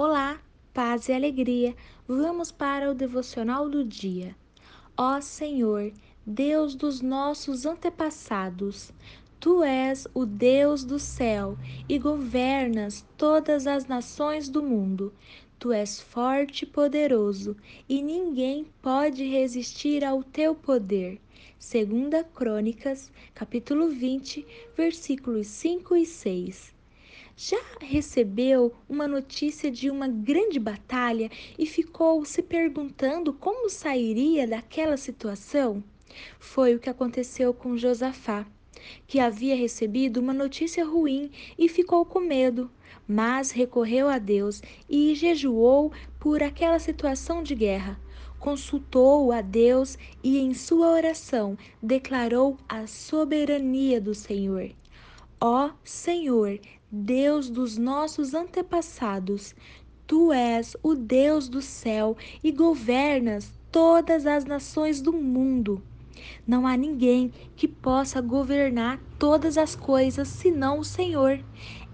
Olá, paz e alegria. Vamos para o devocional do dia. Ó Senhor, Deus dos nossos antepassados, Tu és o Deus do céu e governas todas as nações do mundo. Tu és forte e poderoso, e ninguém pode resistir ao teu poder. Segunda Crônicas, capítulo 20, versículos 5 e 6. Já recebeu uma notícia de uma grande batalha e ficou se perguntando como sairia daquela situação? Foi o que aconteceu com Josafá, que havia recebido uma notícia ruim e ficou com medo, mas recorreu a Deus e jejuou por aquela situação de guerra. Consultou a Deus e, em sua oração, declarou a soberania do Senhor. Ó Senhor, Deus dos nossos antepassados, tu és o Deus do céu e governas todas as nações do mundo. Não há ninguém que possa governar todas as coisas senão o Senhor.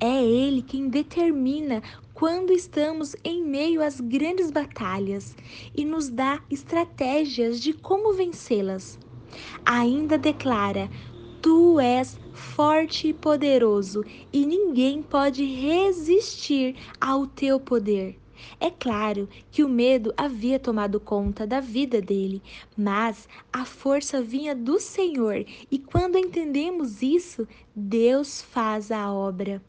É Ele quem determina quando estamos em meio às grandes batalhas e nos dá estratégias de como vencê-las. Ainda declara: Tu és forte e poderoso, e ninguém pode resistir ao teu poder. É claro que o medo havia tomado conta da vida dele, mas a força vinha do Senhor, e quando entendemos isso, Deus faz a obra.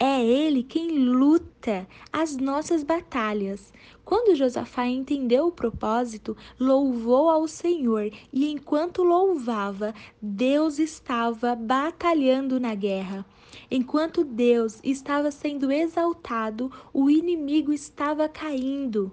É Ele quem luta as nossas batalhas. Quando Josafá entendeu o propósito, louvou ao Senhor, e enquanto louvava, Deus estava batalhando na guerra. Enquanto Deus estava sendo exaltado, o inimigo estava caindo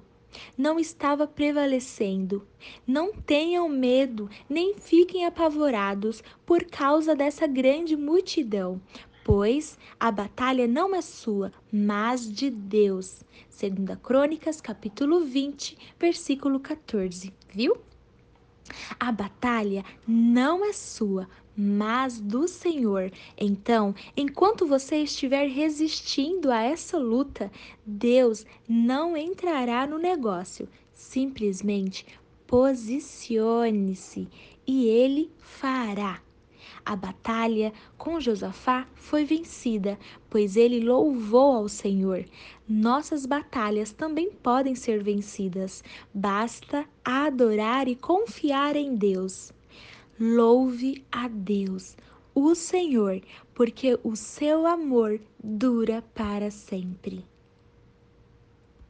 não estava prevalecendo. Não tenham medo, nem fiquem apavorados por causa dessa grande multidão, pois a batalha não é sua, mas de Deus. Segunda Crônicas, capítulo 20, versículo 14. Viu? A batalha não é sua, mas do Senhor. Então, enquanto você estiver resistindo a essa luta, Deus não entrará no negócio. Simplesmente posicione-se e ele fará. A batalha com Josafá foi vencida, pois ele louvou ao Senhor. Nossas batalhas também podem ser vencidas, basta adorar e confiar em Deus. Louve a Deus, o Senhor, porque o seu amor dura para sempre.